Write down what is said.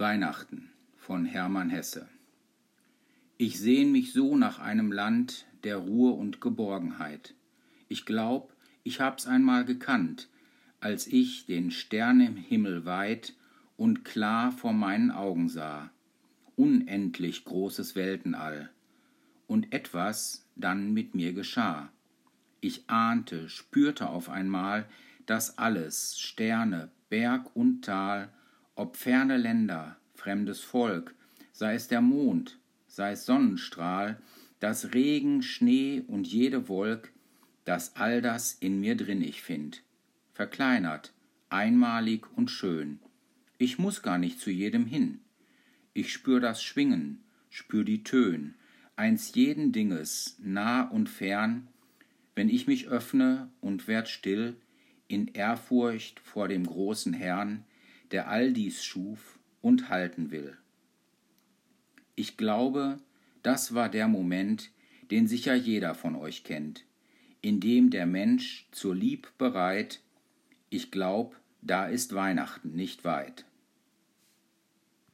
Weihnachten von Hermann Hesse Ich sehn mich so nach einem Land der Ruhe und Geborgenheit. Ich glaub, ich hab's einmal gekannt, als ich den Stern im Himmel weit und klar vor meinen Augen sah. Unendlich großes Weltenall. Und etwas dann mit mir geschah. Ich ahnte, spürte auf einmal, dass alles, Sterne, Berg und Tal, ob ferne Länder, fremdes Volk, sei es der Mond, sei es Sonnenstrahl, das Regen, Schnee und jede Wolk, dass all das in mir drin ich find, verkleinert, einmalig und schön. Ich muss gar nicht zu jedem hin. Ich spür das Schwingen, spür die Tön, eins jeden Dinges, nah und fern, wenn ich mich öffne und werd still, in Ehrfurcht vor dem großen Herrn, der all dies schuf und halten will. Ich glaube, das war der Moment, den sicher jeder von euch kennt, in dem der Mensch zur Lieb bereit, ich glaub, da ist Weihnachten nicht weit.